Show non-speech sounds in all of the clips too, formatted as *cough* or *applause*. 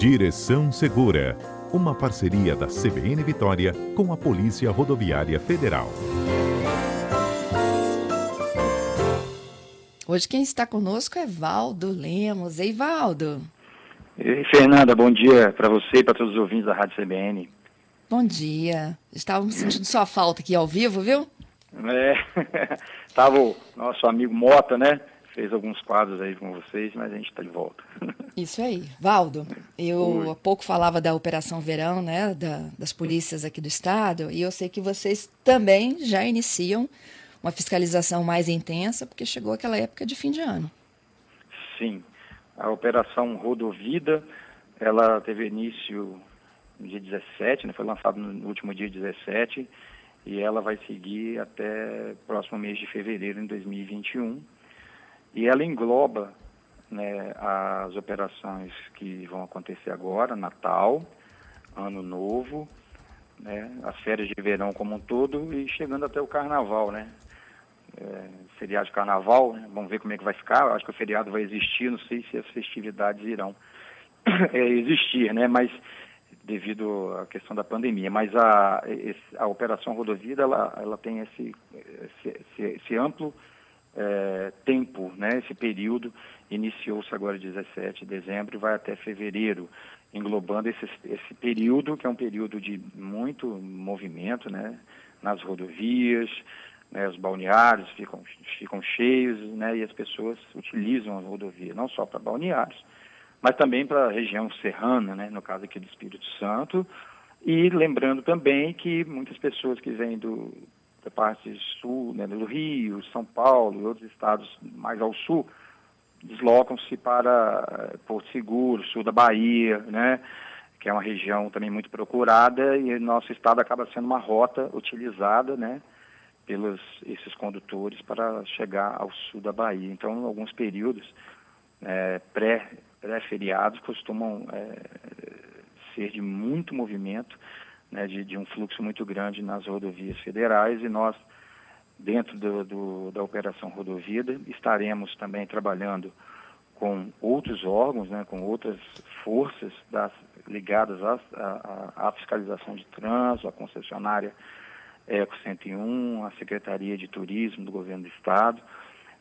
Direção Segura, uma parceria da CBN Vitória com a Polícia Rodoviária Federal. Hoje quem está conosco é Valdo Lemos. Ei, Valdo. Ei, Fernanda, bom dia para você e para todos os ouvintes da Rádio CBN. Bom dia. Estávamos sentindo sua falta aqui ao vivo, viu? É, *laughs* estava o nosso amigo Mota, né? Fez alguns quadros aí com vocês, mas a gente está de volta. *laughs* Isso aí. Valdo, eu Oi. há pouco falava da Operação Verão, né, da, das polícias aqui do estado, e eu sei que vocês também já iniciam uma fiscalização mais intensa, porque chegou aquela época de fim de ano. Sim. A Operação Rodovida, ela teve início no dia 17, né, foi lançada no último dia 17, e ela vai seguir até próximo mês de fevereiro em 2021 e ela engloba né, as operações que vão acontecer agora, Natal, Ano Novo, né, as férias de verão como um todo e chegando até o Carnaval, né? É, feriado de Carnaval, né? vamos ver como é que vai ficar. Acho que o feriado vai existir, não sei se as festividades irão *coughs* é, existir, né? Mas devido à questão da pandemia. Mas a, a operação rodovia ela, ela tem esse, esse, esse amplo é, tempo, né, esse período, iniciou-se agora 17 de dezembro e vai até fevereiro, englobando esse, esse período, que é um período de muito movimento né, nas rodovias, né, os balneários ficam, ficam cheios né, e as pessoas utilizam a rodovia, não só para balneários, mas também para a região serrana, né, no caso aqui do Espírito Santo, e lembrando também que muitas pessoas que vêm do, da parte sul, né, do Rio, São Paulo e outros estados mais ao sul, deslocam-se para eh, Porto Seguro, sul da Bahia, né, que é uma região também muito procurada e nosso estado acaba sendo uma rota utilizada, né, pelos esses condutores para chegar ao sul da Bahia. Então, em alguns períodos é, pré pré-feriados costumam é, ser de muito movimento né, de, de, um fluxo muito grande nas rodovias federais e nós, dentro do, do, da Operação Rodovida, estaremos também trabalhando com outros órgãos, né, com outras forças das, ligadas à, fiscalização de trânsito, à concessionária Eco 101, à Secretaria de Turismo do Governo do Estado,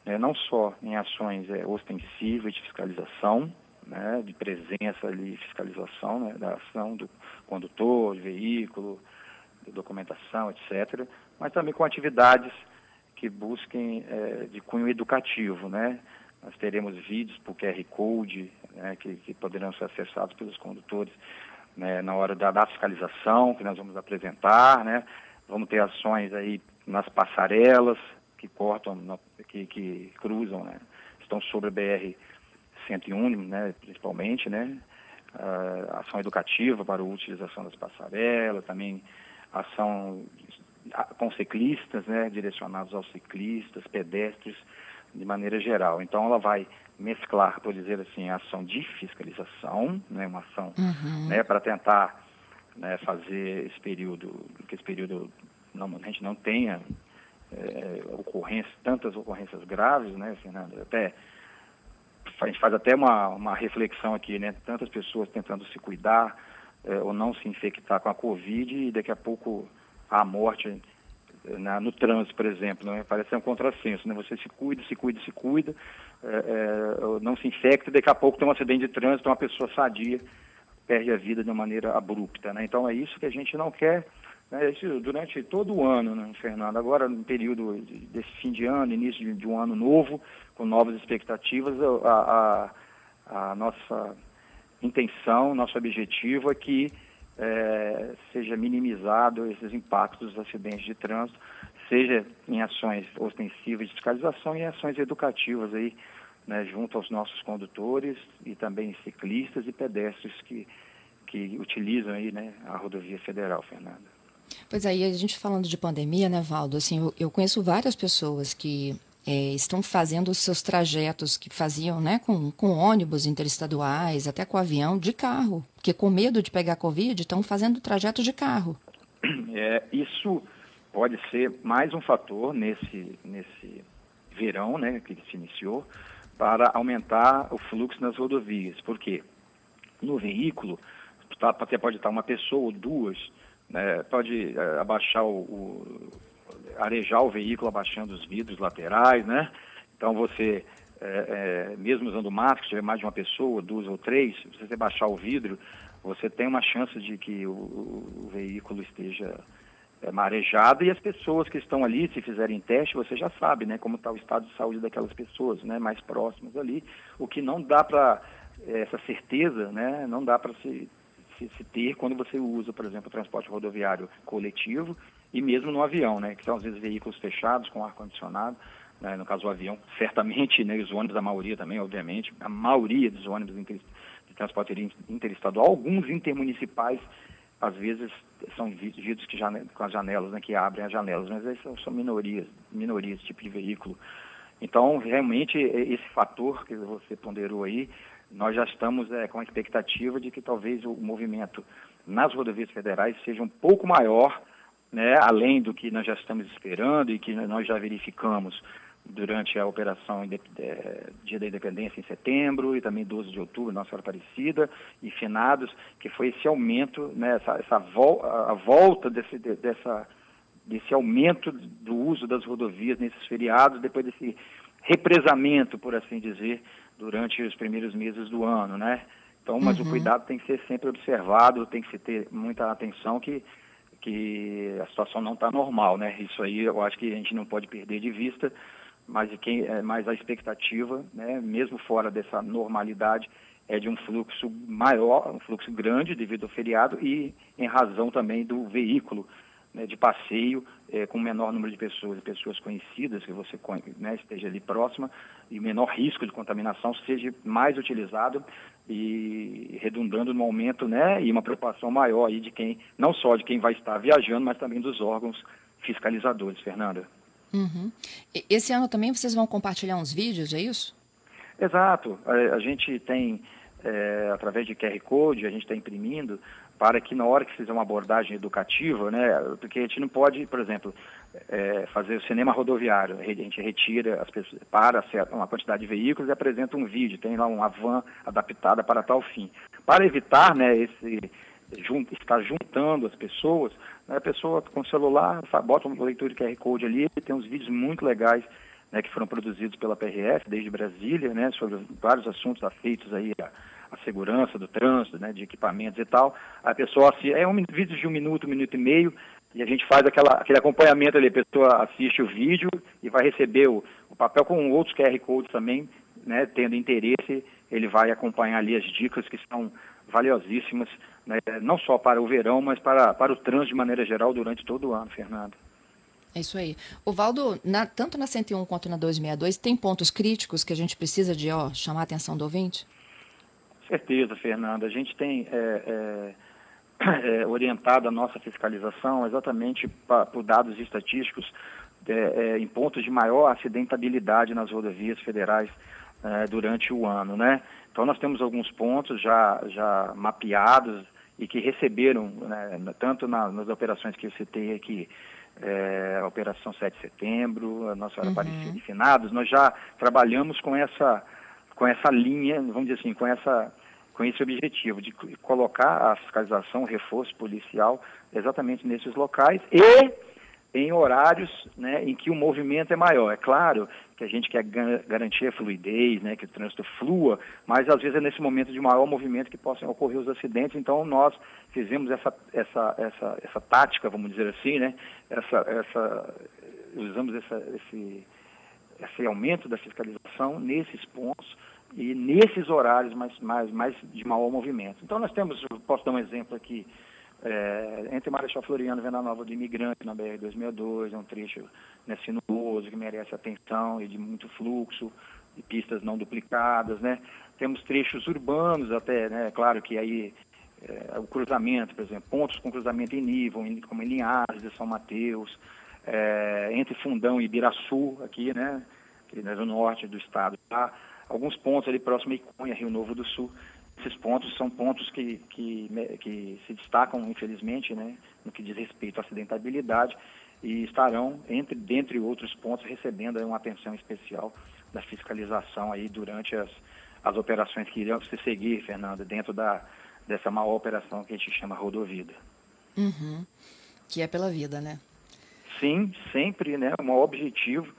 né, não só em ações é, ostensivas de fiscalização, né, de presença ali, fiscalização né, da ação do condutor, de veículo, de documentação, etc., mas também com atividades que busquem é, de cunho educativo, né? Nós teremos vídeos por QR Code, né, que, que, poderão ser acessados pelos condutores né, na hora da, da, fiscalização, que nós vamos apresentar, né? Vamos ter ações aí nas passarelas que cortam, que, que cruzam, né? Estão sobre a BR 101, né, principalmente, né, a ação educativa para a utilização das passarelas, também ação com ciclistas, né, direcionados aos ciclistas, pedestres, de maneira geral. Então, ela vai mesclar, por dizer assim, a ação de fiscalização, né, uma ação uhum. né, para tentar né, fazer esse período, que esse período não, a gente não tenha é, ocorrências, tantas ocorrências graves, né, Fernando? Até a gente faz até uma, uma reflexão aqui, né? Tantas pessoas tentando se cuidar é, ou não se infectar com a Covid e daqui a pouco a morte eh, na, no trânsito, por exemplo, né? parece ser um contrassenso, né? Você se cuida, se cuida, se cuida, é, é, não se infecta e daqui a pouco tem um acidente de trânsito, uma pessoa sadia perde a vida de uma maneira abrupta, né? Então é isso que a gente não quer né, isso durante todo o ano, né, Fernando. Agora, no período desse fim de ano, início de, de um ano novo, com novas expectativas, a, a, a nossa intenção, nosso objetivo é que é, seja minimizado esses impactos dos acidentes de trânsito, seja em ações ostensivas de fiscalização e ações educativas aí, né, junto aos nossos condutores e também ciclistas e pedestres que, que utilizam aí, né, a rodovia federal, Fernanda. Pois aí, a gente falando de pandemia, né, Valdo? Assim, eu, eu conheço várias pessoas que é, estão fazendo os seus trajetos que faziam né, com, com ônibus interestaduais, até com avião, de carro. Porque com medo de pegar Covid, estão fazendo trajeto de carro. É, isso pode ser mais um fator nesse, nesse verão né, que se iniciou para aumentar o fluxo nas rodovias. Por quê? no veículo, tá, você pode estar uma pessoa ou duas, né, pode é, abaixar o, o, arejar o veículo abaixando os vidros laterais, né? Então você, é, é, mesmo usando máscara, se tiver mais de uma pessoa, duas ou três, se você baixar o vidro, você tem uma chance de que o, o veículo esteja é, marejado e as pessoas que estão ali, se fizerem teste, você já sabe, né, como está o estado de saúde daquelas pessoas, né, mais próximas ali. O que não dá para é, essa certeza, né, não dá para se, se, se, ter quando você usa, por exemplo, o transporte rodoviário coletivo e mesmo no avião, né, que são às vezes veículos fechados com ar condicionado. Né, no caso do avião, certamente, né, os ônibus, a maioria também, obviamente, a maioria dos ônibus de transporte interestadual, alguns intermunicipais às vezes são vidros que com as janelas, né, que abrem as janelas, mas são, são minorias, minorias tipo de veículo. Então, realmente, esse fator que você ponderou aí, nós já estamos é, com a expectativa de que talvez o movimento nas rodovias federais seja um pouco maior, né, além do que nós já estamos esperando e que nós já verificamos durante a operação Dia da Independência em setembro e também 12 de outubro, Nossa Senhora Aparecida e finados, que foi esse aumento, né, essa, essa vol a volta desse, dessa, desse aumento do uso das rodovias nesses feriados, depois desse represamento, por assim dizer, durante os primeiros meses do ano, né? Então, mas uhum. o cuidado tem que ser sempre observado, tem que se ter muita atenção que que a situação não está normal, né? Isso aí eu acho que a gente não pode perder de vista mas, quem, é, mas a expectativa, né, mesmo fora dessa normalidade, é de um fluxo maior, um fluxo grande devido ao feriado e em razão também do veículo né, de passeio é, com menor número de pessoas, pessoas conhecidas que você né, esteja ali próxima e o menor risco de contaminação seja mais utilizado e redundando no aumento né, e uma preocupação maior aí de quem, não só de quem vai estar viajando, mas também dos órgãos fiscalizadores, Fernanda. Uhum. Esse ano também vocês vão compartilhar uns vídeos, é isso? Exato. A, a gente tem, é, através de QR Code, a gente está imprimindo para que na hora que fizer uma abordagem educativa, né, porque a gente não pode, por exemplo, é, fazer o cinema rodoviário, a gente retira as pessoas, para uma quantidade de veículos e apresenta um vídeo, tem lá uma van adaptada para tal fim. Para evitar né, esse estar juntando as pessoas, né, a pessoa com o celular bota uma leitura de QR Code ali, tem uns vídeos muito legais né, que foram produzidos pela PRF desde Brasília, né, sobre vários assuntos afeitos aí a, a segurança do trânsito, né, de equipamentos e tal. A pessoa assiste, é um vídeo de um minuto, um minuto e meio, e a gente faz aquela, aquele acompanhamento ali, a pessoa assiste o vídeo e vai receber o, o papel com outros QR Codes também, né, tendo interesse, ele vai acompanhar ali as dicas que são valiosíssimas né, não só para o verão, mas para, para o trânsito de maneira geral durante todo o ano, Fernando. É isso aí. O Valdo, na, tanto na 101 quanto na 262, tem pontos críticos que a gente precisa de ó, chamar a atenção do ouvinte? Certeza, Fernanda. A gente tem é, é, é, orientado a nossa fiscalização exatamente pra, por dados estatísticos é, é, em pontos de maior acidentabilidade nas rodovias federais é, durante o ano, né? Então nós temos alguns pontos já, já mapeados e que receberam, né, tanto na, nas operações que eu citei aqui, é, a Operação 7 de Setembro, a Nossa Hora uhum. Aparecida de Finados, nós já trabalhamos com essa, com essa linha, vamos dizer assim, com, essa, com esse objetivo de colocar a fiscalização, o reforço policial exatamente nesses locais e em horários né, em que o movimento é maior. É claro que a gente quer garantir a fluidez, né, que o trânsito flua, mas às vezes é nesse momento de maior movimento que possam ocorrer os acidentes. Então nós fizemos essa, essa, essa, essa tática, vamos dizer assim, né, essa, essa, usamos essa, esse, esse aumento da fiscalização nesses pontos e nesses horários mais, mais, mais de maior movimento. Então nós temos, posso dar um exemplo aqui, é, entre Marechal Floriano e Venda Nova do Imigrante, na BR-262, é um trecho né, sinuoso que merece atenção e de muito fluxo, e pistas não duplicadas, né? Temos trechos urbanos até, né? Claro que aí é, o cruzamento, por exemplo, pontos com cruzamento em nível, como em Linhares de São Mateus, é, entre Fundão e Ibiraçu, aqui, né? Aqui no norte do estado. Tá? Alguns pontos ali próximo a Iconha, Rio Novo do Sul. Esses pontos são pontos que, que, que se destacam, infelizmente, né, no que diz respeito à acidentabilidade e estarão, entre, dentre outros pontos, recebendo uma atenção especial da fiscalização aí durante as, as operações que irão se seguir, Fernanda, dentro da, dessa maior operação que a gente chama Rodovida. Uhum. Que é pela vida, né? Sim, sempre, né? O maior objetivo,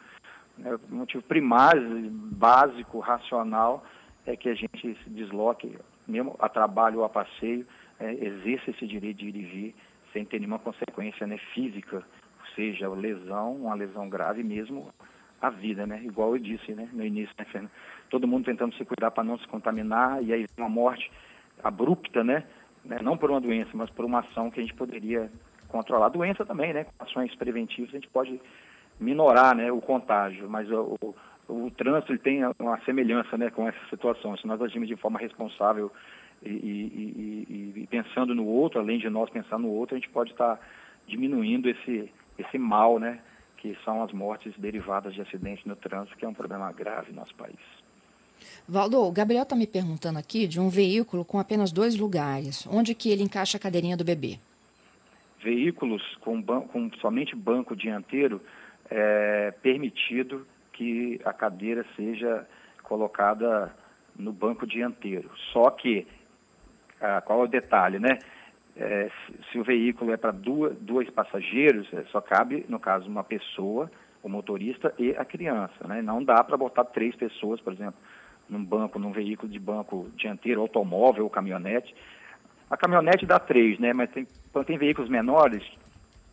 né, o motivo primário, básico, racional, é que a gente se desloque, mesmo a trabalho ou a passeio, é, exerça esse direito de ir e vir sem ter nenhuma consequência né, física, ou seja, lesão, uma lesão grave mesmo a vida, né? Igual eu disse, né, no início, né, Fernando? Todo mundo tentando se cuidar para não se contaminar e aí uma morte abrupta, né? né? Não por uma doença, mas por uma ação que a gente poderia controlar. A doença também, né? Com ações preventivas a gente pode minorar, né, o contágio, mas o, o, o trânsito tem uma semelhança, né, com essa situação. Se nós agimos de forma responsável e, e, e, e, pensando no outro, além de nós pensar no outro, a gente pode estar tá diminuindo esse, esse mal, né, que são as mortes derivadas de acidentes no trânsito, que é um problema grave no nosso país. Valdo, o Gabriel está me perguntando aqui de um veículo com apenas dois lugares. Onde que ele encaixa a cadeirinha do bebê? Veículos com, com somente banco dianteiro é permitido que a cadeira seja colocada no banco dianteiro. Só que, ah, qual é o detalhe, né? É, se, o veículo é para dois passageiros, é, só cabe, no caso, uma pessoa, o motorista e a criança, né? Não dá para botar três pessoas, por exemplo, num banco, num veículo de banco dianteiro, automóvel ou caminhonete. A caminhonete dá três, né? Mas tem, tem veículos menores,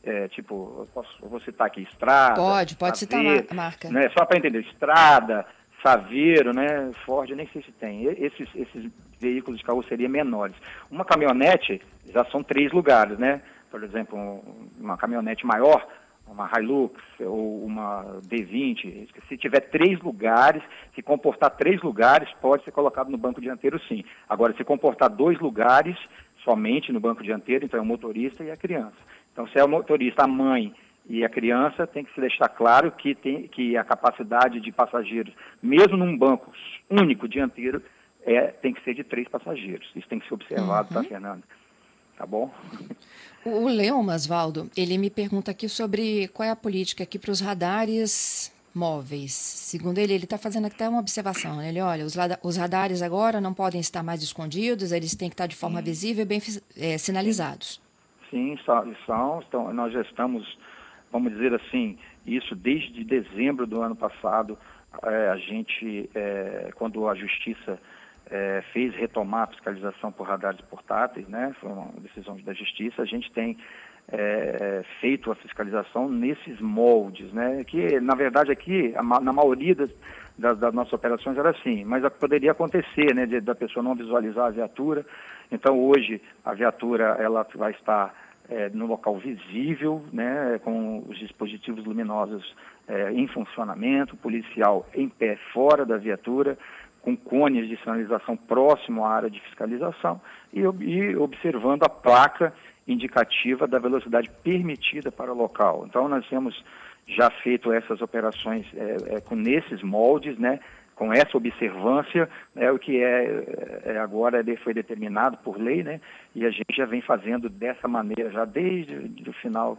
é, tipo, eu posso, eu vou citar aqui, estrada. Pode, pode saveiro, citar a marca. Né? Só para entender, estrada, Saveiro, né, Ford, nem sei se tem. Esses, esses veículos de carroceria menores. Uma caminhonete já são três lugares, né? Por exemplo, uma caminhonete maior, uma Hilux ou uma D20, se tiver três lugares, se comportar três lugares, pode ser colocado no banco dianteiro sim. Agora, se comportar dois lugares, somente no banco dianteiro, então é o motorista e a criança. Então, se é o motorista, a mãe e a criança tem que se deixar claro que, tem, que a capacidade de passageiros, mesmo num banco único dianteiro, é, tem que ser de três passageiros. Isso tem que ser observado, tá, uhum. tá, Fernanda? Tá bom? O Leon Masvaldo, ele me pergunta aqui sobre qual é a política aqui para os radares móveis. Segundo ele, ele está fazendo até uma observação. Ele olha, os, os, radares agora não podem estar mais escondidos, eles têm que estar de forma Sim. visível e bem é, sinalizados. Sim, são, então, nós já estamos vamos dizer assim, isso desde dezembro do ano passado, é, a gente, é, quando a Justiça é, fez retomar a fiscalização por radares portáteis, né, foi uma decisão da Justiça, a gente tem é, feito a fiscalização nesses moldes, né, que na verdade aqui, na maioria das, das, das, nossas operações era assim, mas poderia acontecer, né, de, da pessoa não visualizar a viatura, então hoje a viatura ela vai estar é, no local visível, né, com os dispositivos luminosos é, em funcionamento, policial em pé fora da viatura, com cones de sinalização próximo à área de fiscalização e, e observando a placa indicativa da velocidade permitida para o local. Então, nós temos já feito essas operações é, é, com nesses moldes, né, com essa observância, é o que é, é, agora foi determinado por lei, né? E a gente já vem fazendo dessa maneira já desde o final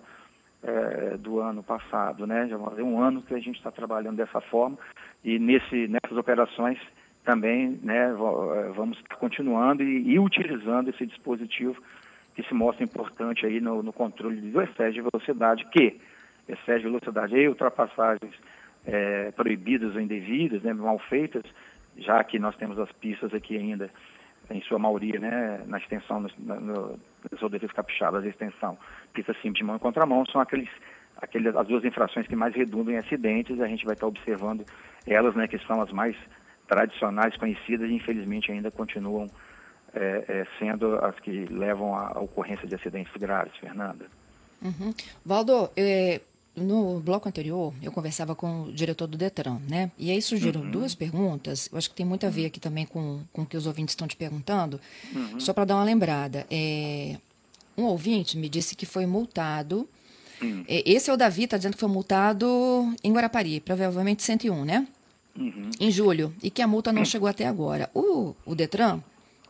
é, do ano passado, né? Já faz um ano que a gente está trabalhando dessa forma e nesse, nessas operações também, né? É, vamos continuando e, e utilizando esse dispositivo que se mostra importante aí no, no controle do excesso de velocidade, que excesso de velocidade e ultrapassagens é, proibidas ou indevidas, né, mal feitas, já que nós temos as pistas aqui ainda, em sua maioria, né, na extensão, no, nas rodovias capixabas, a extensão, pista simples de mão e contramão, são aqueles, aqueles, as duas infrações que mais redundam em acidentes, a gente vai estar observando elas, né, que são as mais tradicionais, conhecidas e infelizmente ainda continuam é, é, sendo as que levam à ocorrência de acidentes graves, Fernanda. Uhum. Valdo, é, no bloco anterior, eu conversava com o diretor do Detran, né? E aí surgiram uhum. duas perguntas, eu acho que tem muito a ver aqui também com, com o que os ouvintes estão te perguntando, uhum. só para dar uma lembrada. É, um ouvinte me disse que foi multado, uhum. é, esse é o Davi, está dizendo que foi multado em Guarapari, provavelmente 101, né? Uhum. Em julho, e que a multa não *clears throat* chegou até agora. O, o Detran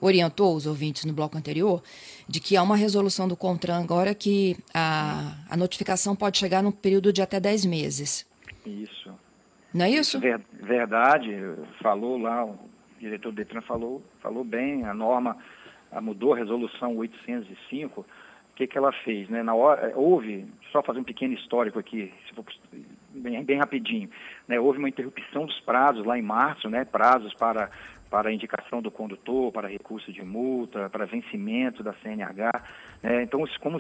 orientou os ouvintes no bloco anterior de que há uma resolução do CONTRAN agora que a, a notificação pode chegar num período de até 10 meses. Isso. Não é isso? Ver, verdade, falou lá diretor do Detran falou, falou bem, a norma a mudou a resolução 805, o que, que ela fez? Né? Na hora, houve, só fazer um pequeno histórico aqui, for, bem, bem rapidinho, né? houve uma interrupção dos prazos lá em março, né? prazos para para indicação do condutor, para recurso de multa, para vencimento da CNH. Né? Então, como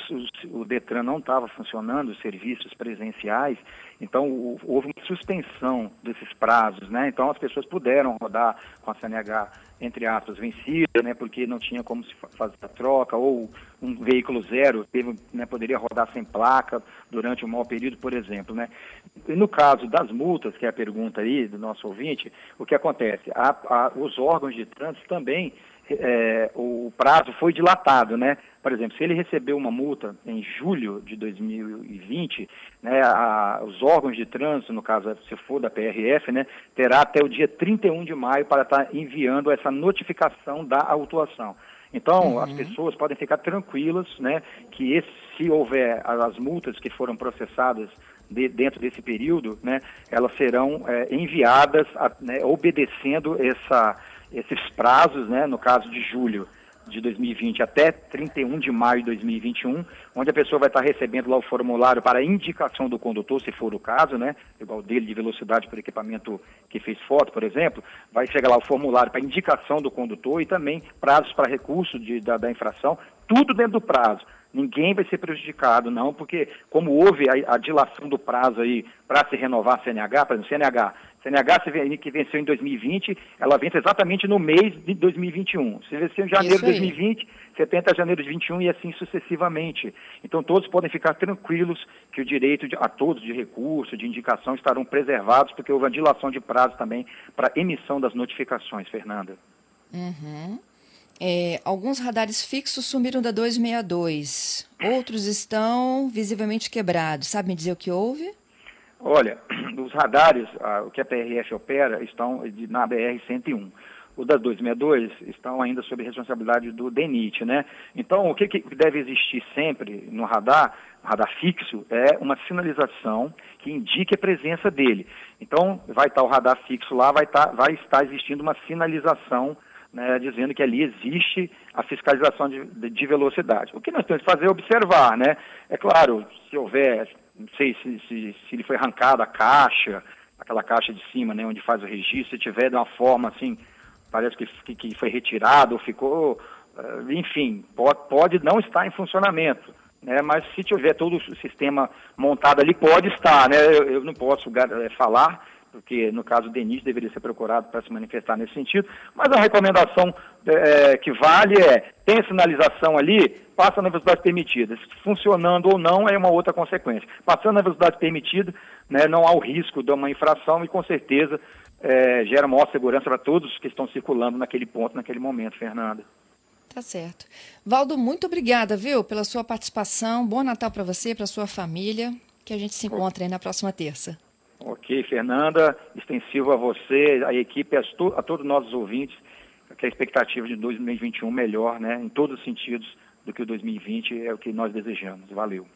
o Detran não estava funcionando, os serviços presenciais, então houve suspensão desses prazos. Né? Então, as pessoas puderam rodar com a CNH, entre aspas, vencida, né? porque não tinha como se fazer a troca, ou um veículo zero teve, né, poderia rodar sem placa durante um mau período, por exemplo. Né? E no caso das multas, que é a pergunta aí do nosso ouvinte, o que acontece? A, a, os órgãos de trânsito também, é, o prazo foi dilatado, né? Por exemplo, se ele recebeu uma multa em julho de 2020, né, a, os órgãos de trânsito, no caso, se for da PRF, né, terá até o dia 31 de maio para estar enviando essa notificação da autuação. Então, uhum. as pessoas podem ficar tranquilas, né, que esse, se houver as multas que foram processadas de, dentro desse período, né, elas serão é, enviadas a, né, obedecendo essa, esses prazos, né, no caso de julho de 2020 até 31 de maio de 2021, onde a pessoa vai estar recebendo lá o formulário para indicação do condutor, se for o caso, né? Igual dele de velocidade por equipamento que fez foto, por exemplo, vai chegar lá o formulário para indicação do condutor e também prazos para recurso de, da, da infração, tudo dentro do prazo. Ninguém vai ser prejudicado, não, porque como houve a, a dilação do prazo aí para se renovar a CNH, por exemplo, CNH, CNH que venceu em 2020, ela vence exatamente no mês de 2021. Se venceu em janeiro de 2020, 70 de janeiro de 2021 e assim sucessivamente. Então todos podem ficar tranquilos que o direito de, a todos de recurso, de indicação estarão preservados, porque houve a dilação de prazo também para emissão das notificações, Fernanda. Uhum. É, alguns radares fixos sumiram da 262, outros estão visivelmente quebrados. Sabe me dizer o que houve? Olha, os radares, o que a PRF opera, estão na BR-101. O da 262 estão ainda sob responsabilidade do DENIT, né? Então, o que, que deve existir sempre no radar, radar fixo, é uma sinalização que indique a presença dele. Então, vai estar o radar fixo lá, vai, estar, vai estar existindo uma sinalização né, dizendo que ali existe a fiscalização de, de, velocidade. O que nós temos que fazer é observar, né? É claro, se houver, não sei se, se, se ele foi arrancado a caixa, aquela caixa de cima, né, onde faz o registro, se tiver de uma forma assim, parece que, que foi retirado ou ficou, eh, enfim, pode, pode não estar em funcionamento. Né, mas se tiver todo o sistema montado ali, pode estar, né? Eu, eu não posso é, falar, porque no caso o Denis deveria ser procurado para se manifestar nesse sentido, mas a recomendação é, que vale é, tem sinalização ali, passa na velocidade permitida. Funcionando ou não é uma outra consequência. Passando na velocidade permitida, né, não há o risco de uma infração e com certeza é, gera maior segurança para todos que estão circulando naquele ponto, naquele momento, Fernanda. Tá certo. Valdo, muito obrigada, viu, pela sua participação. Bom Natal para você, para sua família. Que a gente se encontre na próxima terça. Ok, Fernanda, extensivo a você, a equipe, a, a todos os nossos ouvintes, que a expectativa de 2021 melhor, né, em todos os sentidos do que o 2020 é o que nós desejamos. Valeu.